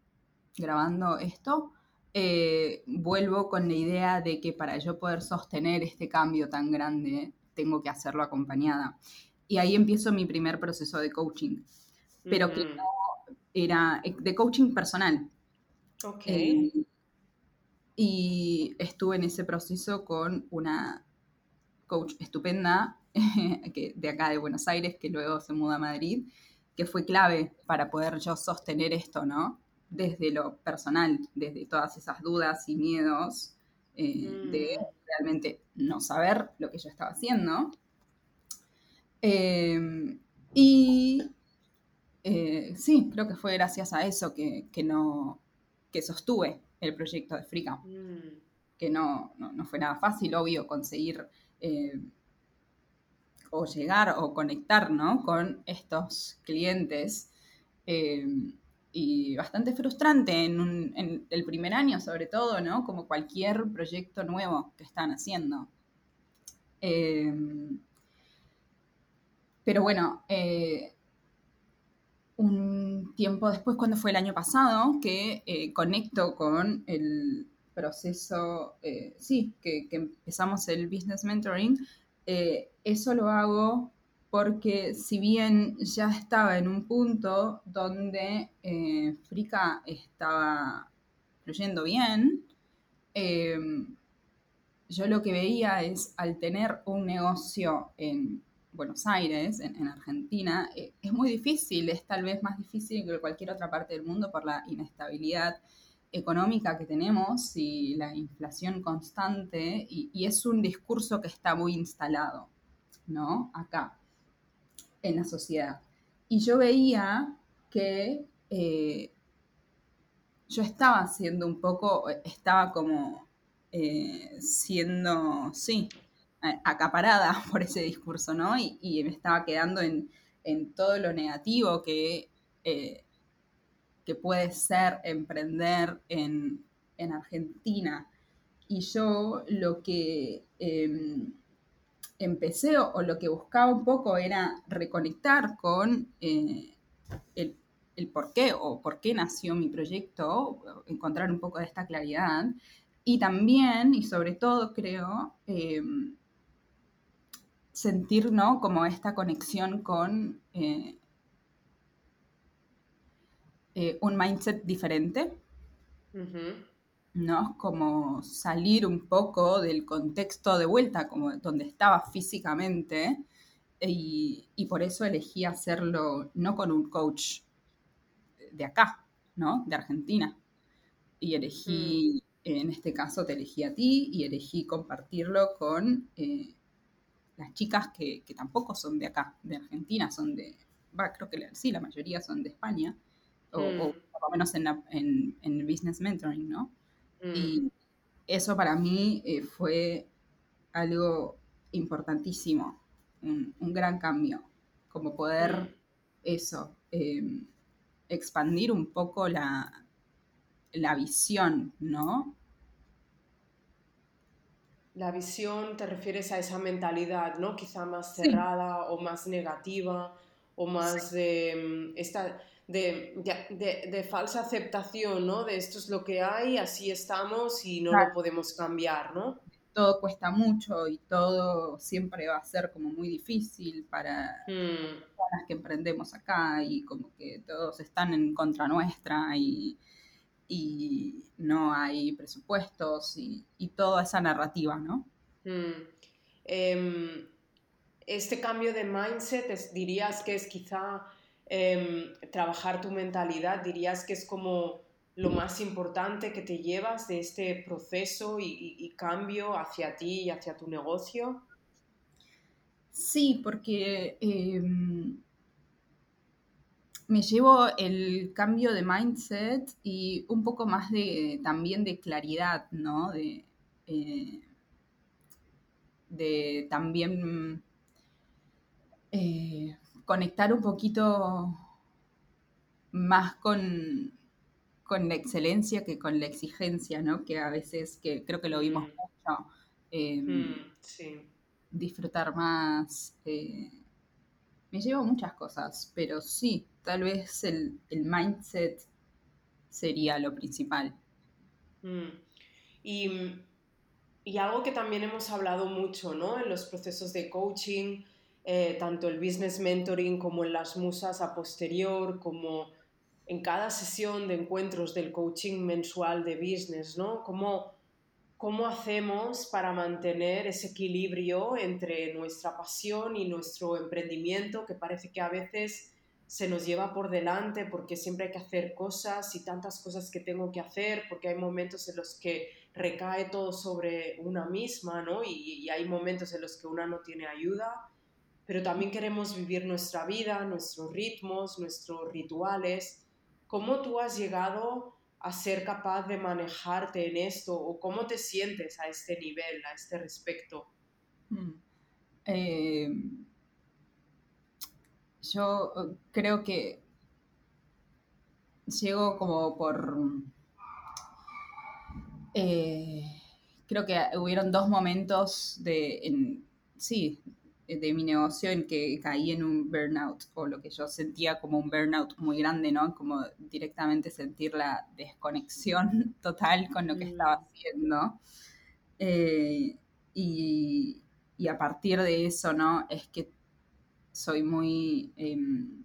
grabando esto, eh, vuelvo con la idea de que para yo poder sostener este cambio tan grande, tengo que hacerlo acompañada. Y ahí empiezo mi primer proceso de coaching, pero que no era de coaching personal. Ok. Eh, y estuve en ese proceso con una coach estupenda que, de acá de Buenos Aires, que luego se muda a Madrid, que fue clave para poder yo sostener esto, ¿no? Desde lo personal, desde todas esas dudas y miedos eh, de mm. realmente no saber lo que yo estaba haciendo. Em, y eh, sí, creo que fue gracias a eso que, no, que sostuve el proyecto de Frica. Mm. Que no, no, fue nada fácil, obvio, conseguir eh, o llegar o conectar ¿no? con estos clientes. Eh, y bastante frustrante en, el primer año, sobre todo, ¿no? Como cualquier proyecto nuevo que están haciendo. Eh, pero bueno, eh, un tiempo después, cuando fue el año pasado, que conecto con el proceso, sí, que, empezamos el business mentoring, eh, eso lo hago porque si bien ya estaba en un punto donde eh, Frica estaba fluyendo bien, em, yo lo que veía es al tener un negocio en Buenos Aires, en, Argentina, eh, es muy difícil, es tal vez más difícil que cualquier otra parte del mundo por la inestabilidad económica que tenemos y la inflación constante, y, es un discurso que está muy instalado, ¿no? Acá, en la sociedad. Y yo veía que eh, yo estaba siendo un poco, estaba como eh, siendo, sí, acaparada por ese discurso, ¿no? Y, me estaba quedando en, todo lo negativo que eh, que puede ser emprender en, Argentina. Y yo lo que em, empecé o, lo que buscaba un poco era reconectar con eh, el, por qué o por qué nació mi proyecto, encontrar un poco de esta claridad. Y también, y sobre todo creo, em, sentir ¿no? como esta conexión con eh, eh, un mindset diferente, ¿no? Como salir un poco del contexto de vuelta, como donde estaba físicamente, y, por eso elegí hacerlo no con un coach de acá, ¿no? De Argentina. Y elegí, mm. en este caso te elegí a ti y elegí compartirlo con eh, las chicas que, tampoco son de acá, de Argentina, son de, va, creo que sí, la mayoría son de España o, mm. por lo menos en, en, business mentoring, ¿no? Mm. Y eso para mí eh, fue algo importantísimo, un, gran cambio, como poder mm. eso, em, expandir un poco la, la visión, ¿no? La visión te refieres a esa mentalidad, ¿no? Quizá más cerrada o más negativa o más de esta de, falsa aceptación, ¿no? De esto es lo que hay, así estamos y no lo podemos cambiar, ¿no? Todo cuesta mucho y todo siempre va a ser como muy difícil para hmm. las que emprendemos acá y como que todos están en contra nuestra y, no hay presupuestos y, toda esa narrativa, ¿no? Hmm. Em, este cambio de mindset dirías que es quizá Em, trabajar tu mentalidad, dirías que es como lo más importante que te llevas de este proceso y, cambio hacia ti y hacia tu negocio? Sí, porque em, me llevo el cambio de mindset y un poco más de también de claridad, ¿no? De, eh, de también eh, conectar un poquito más con, con la excelencia que con la exigencia, ¿no? Que a veces, que creo que lo vimos mm. mucho, em, mm, disfrutar más. Eh, me llevo muchas cosas, pero sí, tal vez el, mindset sería lo principal. Mm. Y, y, algo que también hemos hablado mucho, ¿no? En los procesos de coaching, eh, tanto el business mentoring como en las musas a posterior, como en cada sesión de encuentros del coaching mensual de business, ¿no? ¿Cómo, cómo hacemos para mantener ese equilibrio entre nuestra pasión y nuestro emprendimiento, que parece que a veces se nos lleva por delante porque siempre hay que hacer cosas y tantas cosas que tengo que hacer, porque hay momentos en los que recae todo sobre una misma, ¿no? Y, y hay momentos en los que una no tiene ayuda, pero también queremos vivir nuestra vida, nuestros ritmos, nuestros rituales ¿Cómo tú has llegado a ser capaz de manejarte en esto o cómo te sientes a este nivel, a este respecto? Mm. Eh, yo eh, creo que llego como por... Eh, creo que hubieron dos momentos de... sí, de mi negocio en que caí en un burnout o lo que yo sentía como un burnout muy grande, ¿no? Como directamente sentir la desconexión total con lo que mm. estaba haciendo. Eh, y, a partir de eso, ¿no? Es que soy muy em,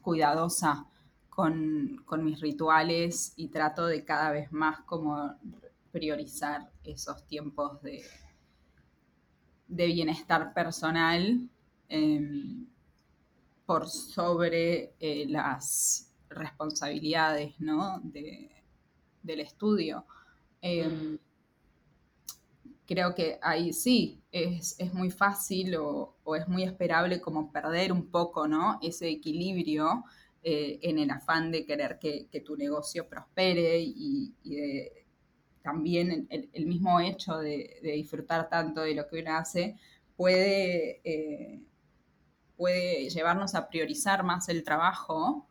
cuidadosa con, con mis rituales y trato de cada vez más como priorizar esos tiempos de, de bienestar personal em, por sobre eh, las responsabilidades del estudio. Em, creo que ahí sí es, muy fácil o, es muy esperable como perder un poco ¿no? ese equilibrio eh, en el afán de querer que, tu negocio prospere y, y de también el, mismo hecho de, disfrutar tanto de lo que uno hace puede, eh, puede llevarnos a priorizar más el trabajo,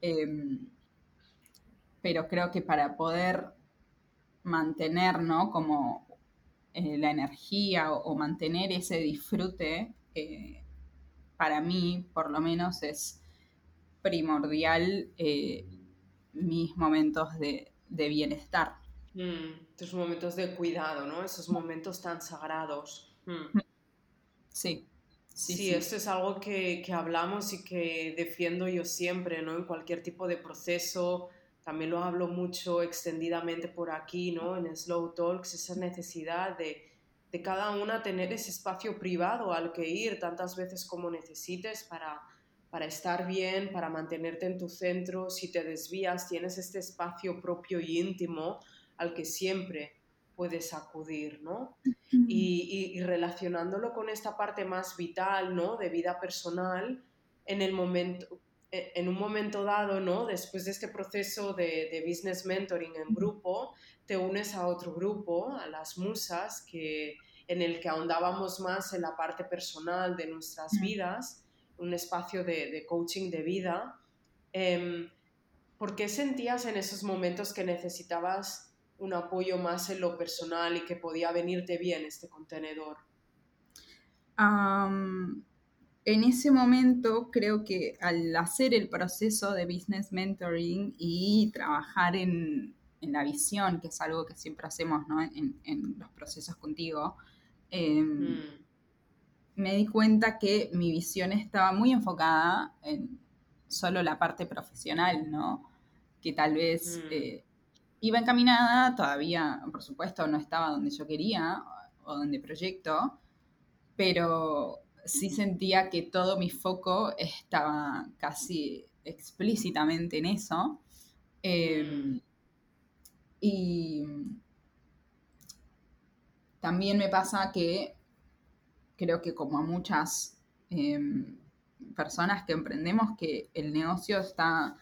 em, pero creo que para poder mantener como eh, la energía o, mantener ese disfrute, eh, para mí por lo menos es primordial mis momentos de bienestar. Mm, tus momentos de cuidado, ¿no? Esos momentos tan sagrados. Mm. Sí. Sí, sí, esto es algo que, que, hablamos y que defiendo yo siempre, ¿no? En cualquier tipo de proceso, también lo hablo mucho extendidamente por aquí, ¿no? En Slow Talks, esa necesidad de, de cada una tener ese espacio privado al que ir tantas veces como necesites para, para estar bien, para mantenerte en tu centro. Si te desvías, tienes este espacio propio y íntimo al que siempre puedes acudir, ¿no? y, relacionándolo con esta parte más vital, ¿no? De vida personal, en el momento, e, en un momento dado, ¿no? Después de este proceso de, business mentoring en grupo, te unes a otro grupo, a las musas, que, en el que ahondábamos más en la parte personal de nuestras vidas, un espacio de, coaching de vida. Em, ¿Por qué sentías en esos momentos que necesitabas un apoyo más en lo personal y que podía venirte bien este contenedor? en ese momento creo que al hacer el proceso de business mentoring y trabajar en, la visión, que es algo que siempre hacemos en, los procesos contigo, em, mm. me di cuenta que mi visión estaba muy enfocada en solo la parte profesional, ¿no? Que tal vez mm. eh, iba encaminada, todavía, por supuesto, no estaba donde yo quería o donde proyecto, pero sí sentía que todo mi foco estaba casi explícitamente en eso. Em, y también me pasa que creo que como a muchas em, personas que emprendemos, que el negocio está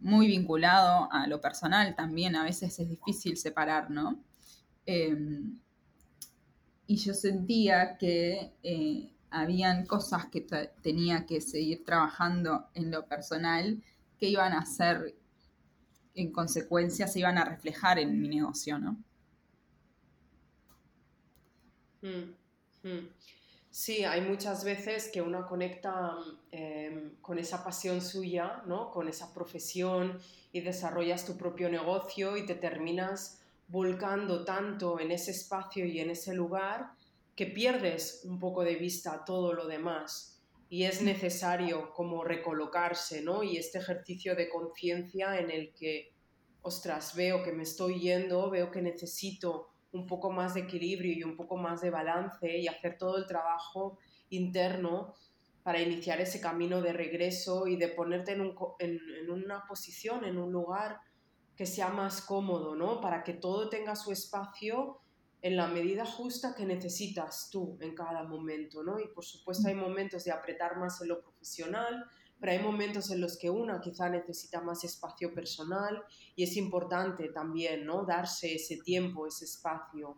muy vinculado a lo personal también, a veces es difícil separar, ¿no? Em, y yo sentía que eh, habían cosas que tenía que seguir trabajando en lo personal que iban a ser, en consecuencia, se iban a reflejar en mi negocio, ¿no? Mm, mm. Sí, hay muchas veces que uno conecta em, con esa pasión suya, ¿no? con esa profesión y desarrollas tu propio negocio y te terminas volcando tanto en ese espacio y en ese lugar que pierdes un poco de vista todo lo demás y es necesario como recolocarse, ¿no? Y este ejercicio de conciencia en el que, ostras, veo que me estoy yendo, veo que necesito un poco más de equilibrio y un poco más de balance y hacer todo el trabajo interno para iniciar ese camino de regreso y de ponerte en, en, una posición, en un lugar que sea más cómodo, ¿no? Para que todo tenga su espacio en la medida justa que necesitas tú en cada momento, ¿no? Y por supuesto hay momentos de apretar más en lo profesional, pero hay momentos en los que una quizá necesita más espacio personal y es importante también, ¿no? Darse ese tiempo, ese espacio.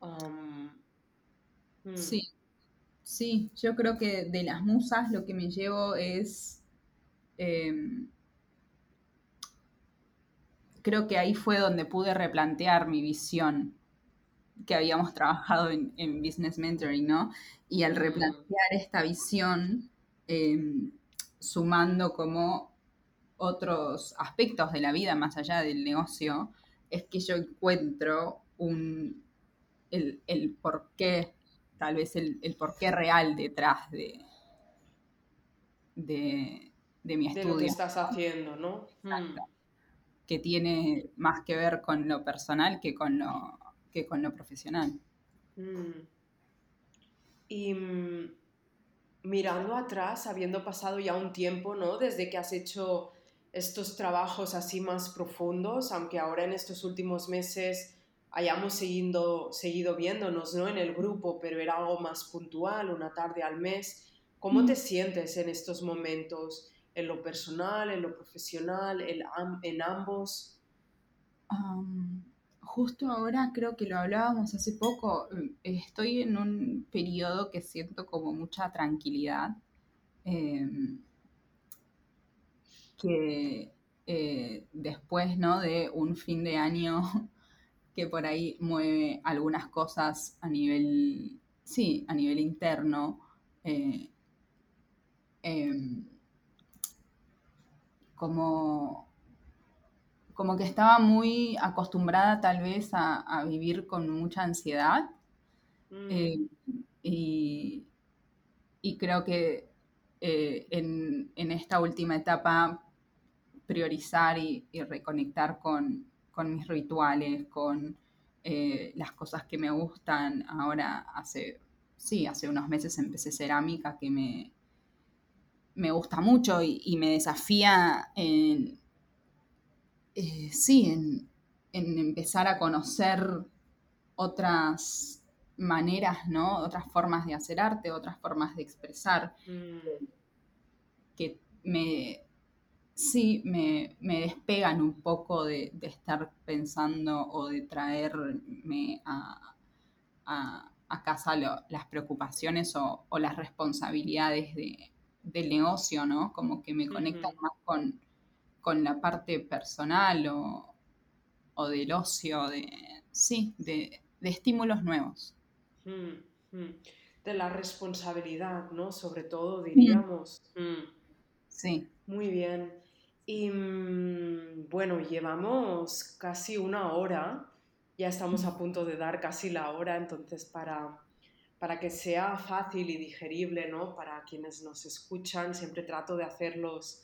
Hmm. Sí, sí, yo creo que de las musas lo que me llevo es... Em, creo que ahí fue donde pude replantear mi visión que habíamos trabajado en, Business Mentoring, ¿no? Y al mm. replantear esta visión, em, sumando como otros aspectos de la vida más allá del negocio, es que yo encuentro un, el, el porqué, tal vez el, el porqué real detrás de, de, mi estudio. De lo que estás haciendo, ¿no? Mm. Que tiene más que ver con lo personal que con lo, que con lo profesional. Mm. Y mirando atrás, habiendo pasado ya un tiempo, ¿no? Desde que has hecho estos trabajos así más profundos, aunque ahora en estos últimos meses hayamos seguido, seguido viéndonos, ¿no? En el grupo, pero era algo más puntual, una tarde al mes. ¿Cómo te mm. sientes en estos momentos? ¿En lo personal, en lo profesional, en, ambos? Justo ahora creo que lo hablábamos hace poco, mm, estoy en un periodo que siento como mucha tranquilidad, em, que eh, después ¿no? de un fin de año que por ahí mueve algunas cosas a nivel, sí, a nivel interno, eh, em, como como que estaba muy acostumbrada tal vez a, vivir con mucha ansiedad. Mm. Eh, y, creo que eh, en, esta última etapa priorizar y, reconectar con, mis rituales, con eh, las cosas que me gustan. Ahora hace, sí, hace unos meses empecé cerámica que me, me gusta mucho y, y me desafía en, eh, sí, en, empezar a conocer otras maneras, ¿no? Otras formas de hacer arte, otras formas de expresar, mm. que me, sí, me, despegan un poco de, estar pensando o de traerme a, casa las preocupaciones o, las responsabilidades del negocio, ¿no? Como que me conectan más con, con la parte personal o, del ocio, de, sí, de, estímulos nuevos. Mm, mm. De la responsabilidad, ¿no? Sobre todo, diríamos. Mm. Sí. Muy bien. Y bueno, llevamos casi una hora, ya estamos a punto de dar casi la hora, entonces para, para que sea fácil y digerible, ¿no? Para quienes nos escuchan, siempre trato de hacerlos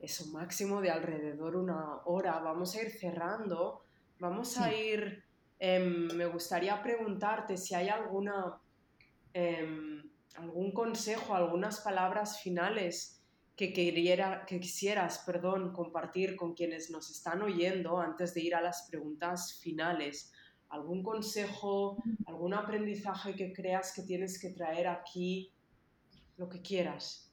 es un máximo de alrededor una hora. Vamos a ir cerrando. Vamos a ir... Em, me gustaría preguntarte si hay alguna, em, algún consejo, algunas palabras finales que, queriera, que quisieras perdón, compartir con quienes nos están oyendo antes de ir a las preguntas finales? ¿Algún consejo, algún aprendizaje que creas que tienes que traer aquí? Lo que quieras.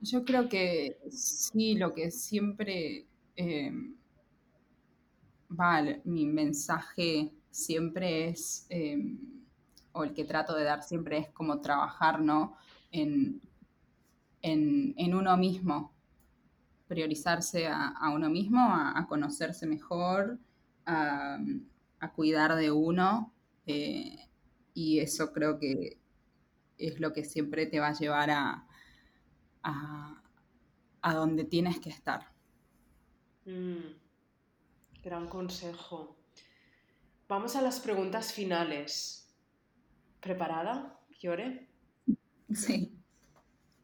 Yo creo que sí, lo que siempre em, vale, mi mensaje siempre es, em, o el que trato de dar siempre es como trabajar, ¿no? En, en, uno mismo, priorizarse a, uno mismo, a, conocerse mejor, a, cuidar de uno. Eh, y eso creo que es lo que siempre te va a llevar a, a, donde tienes que estar. Mm. Gran consejo. Vamos a las preguntas finales. ¿Preparada, Fiore? Sí.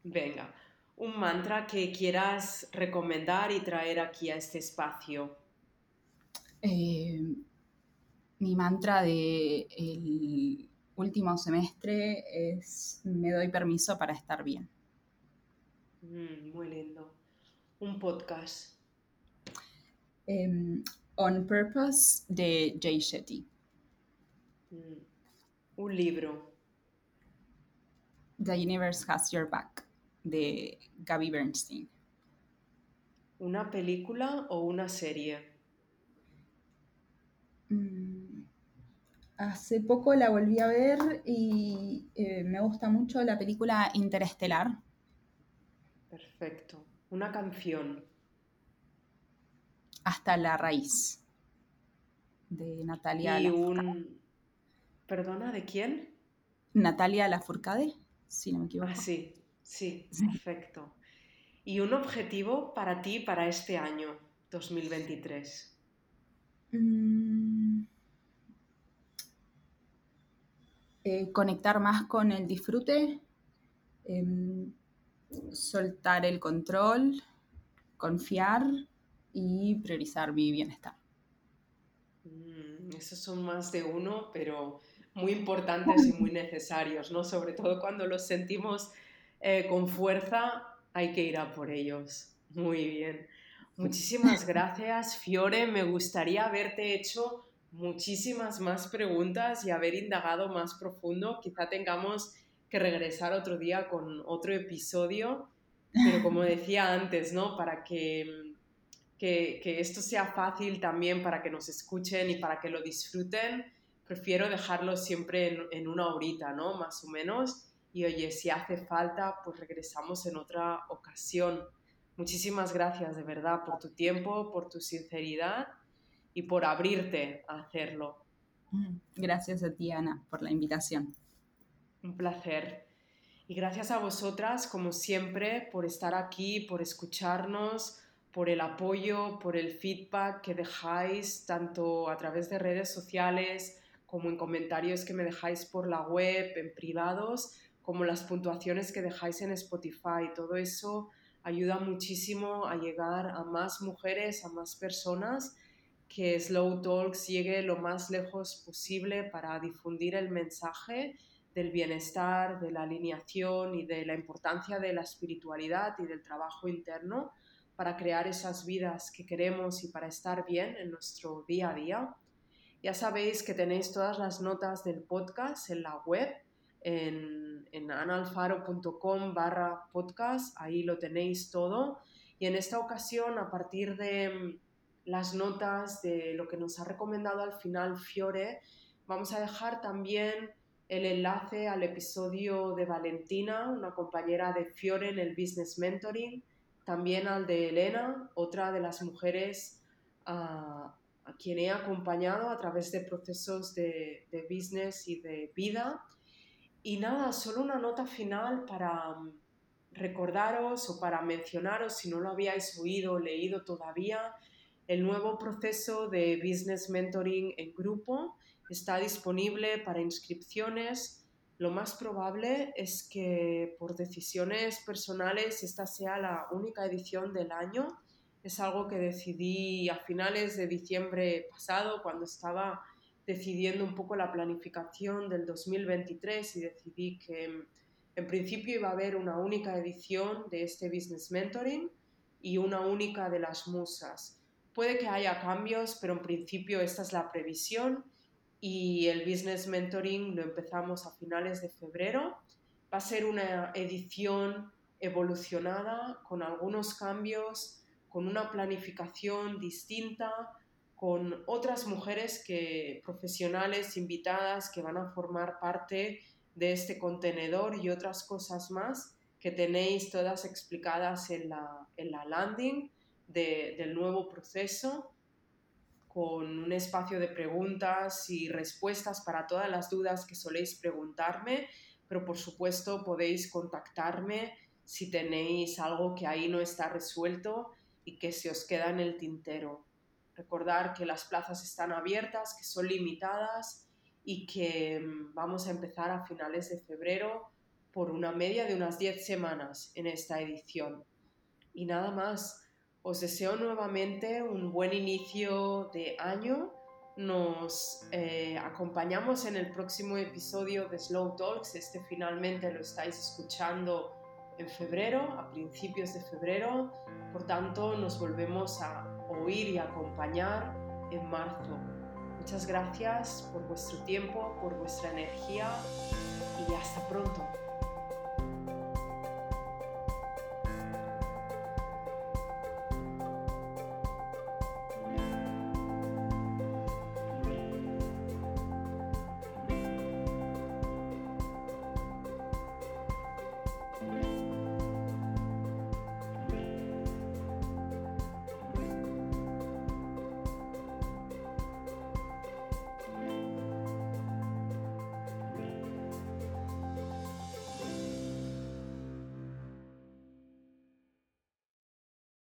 Venga, un mantra que quieras recomendar y traer aquí a este espacio. Eh, mi mantra de el último semestre es me doy permiso para estar bien. Mm, muy lindo. Un podcast. Em, On Purpose de Jay Shetty. Mm. Un libro. The Universe Has Your Back de Gabby Bernstein. ¿Una película o una serie? Mm, hace poco la volví a ver y eh, me gusta mucho la película Interestelar. Perfecto. Una canción hasta la raíz de Natalia. Y un... ¿Perdona, de quién? Natalia Lafourcade, si no me equivoco. Ah, sí, sí, perfecto. ¿Y un objetivo para ti para este año 2023? Mm. Eh, conectar más con el disfrute, em, soltar el control, confiar y priorizar mi bienestar. Mm, esos son más de uno, pero muy importantes y muy necesarios, ¿no? Sobre todo cuando los sentimos eh, con fuerza, hay que ir a por ellos. Muy bien. Muchísimas gracias, Fiore. Me gustaría haberte hecho muchísimas más preguntas y haber indagado más profundo. Quizá tengamos que regresar otro día con otro episodio, pero como decía antes, ¿no? Para que que, esto sea fácil también para que nos escuchen y para que lo disfruten, prefiero dejarlo siempre en, una horita, ¿no? Más o menos. Y oye, si hace falta, pues regresamos en otra ocasión. Muchísimas gracias de verdad por tu tiempo, por tu sinceridad y por abrirte a hacerlo. Mm, gracias a ti, Ana, por la invitación. Un placer. Y gracias a vosotras, como siempre, por estar aquí, por escucharnos, por el apoyo, por el feedback que dejáis tanto a través de redes sociales como en comentarios que me dejáis por la web, en privados, como las puntuaciones que dejáis en Spotify. Todo eso ayuda muchísimo a llegar a más mujeres, a más personas, que Slow Talks llegue lo más lejos posible para difundir el mensaje del bienestar, de la alineación y de la importancia de la espiritualidad y del trabajo interno para crear esas vidas que queremos y para estar bien en nuestro día a día. Ya sabéis que tenéis todas las notas del podcast en la web, en, en analfaro.com barra podcast, ahí lo tenéis todo. Y en esta ocasión, a partir de mm, las notas de lo que nos ha recomendado al final Fiore, vamos a dejar también el enlace al episodio de Valentina, una compañera de Fiore en el Business Mentoring, también al de Elena, otra de las mujeres a, quien he acompañado a través de procesos de, de, business y de vida. Y nada, solo una nota final para mm, recordaros o para mencionaros, si no lo habíais oído o leído todavía, el nuevo proceso de Business Mentoring en grupo está disponible para inscripciones lo más probable es que por decisiones personales esta sea la única edición del año. Es algo que decidí a finales de diciembre pasado, cuando estaba decidiendo un poco la planificación del 2023 y decidí que En principio iba a haber una única edición de este Business Mentoring y una única de las musas. Puede que haya cambios, pero en principio esta es la previsión y el Business Mentoring lo empezamos a finales de febrero. Va a ser una edición evolucionada con algunos cambios, con una planificación distinta, con otras mujeres que profesionales invitadas que van a formar parte de este contenedor y otras cosas más que tenéis todas explicadas en la, en la landing del nuevo proceso con un espacio de preguntas y respuestas para todas las dudas que soléis preguntarme, pero por supuesto podéis contactarme si tenéis algo que ahí no está resuelto y que se os queda en el tintero. Recordar que las plazas están abiertas, que son limitadas y que mm, vamos a empezar a finales de febrero por una media de unas 10 semanas en esta edición. Y nada más, os deseo nuevamente un buen inicio de año. Nos eh, acompañamos en el próximo episodio de Slow Talks. Este finalmente lo estáis escuchando en febrero, a principios de febrero. Por tanto, nos volvemos a oír y acompañar en marzo. Muchas gracias por vuestro tiempo, por vuestra energía y hasta pronto.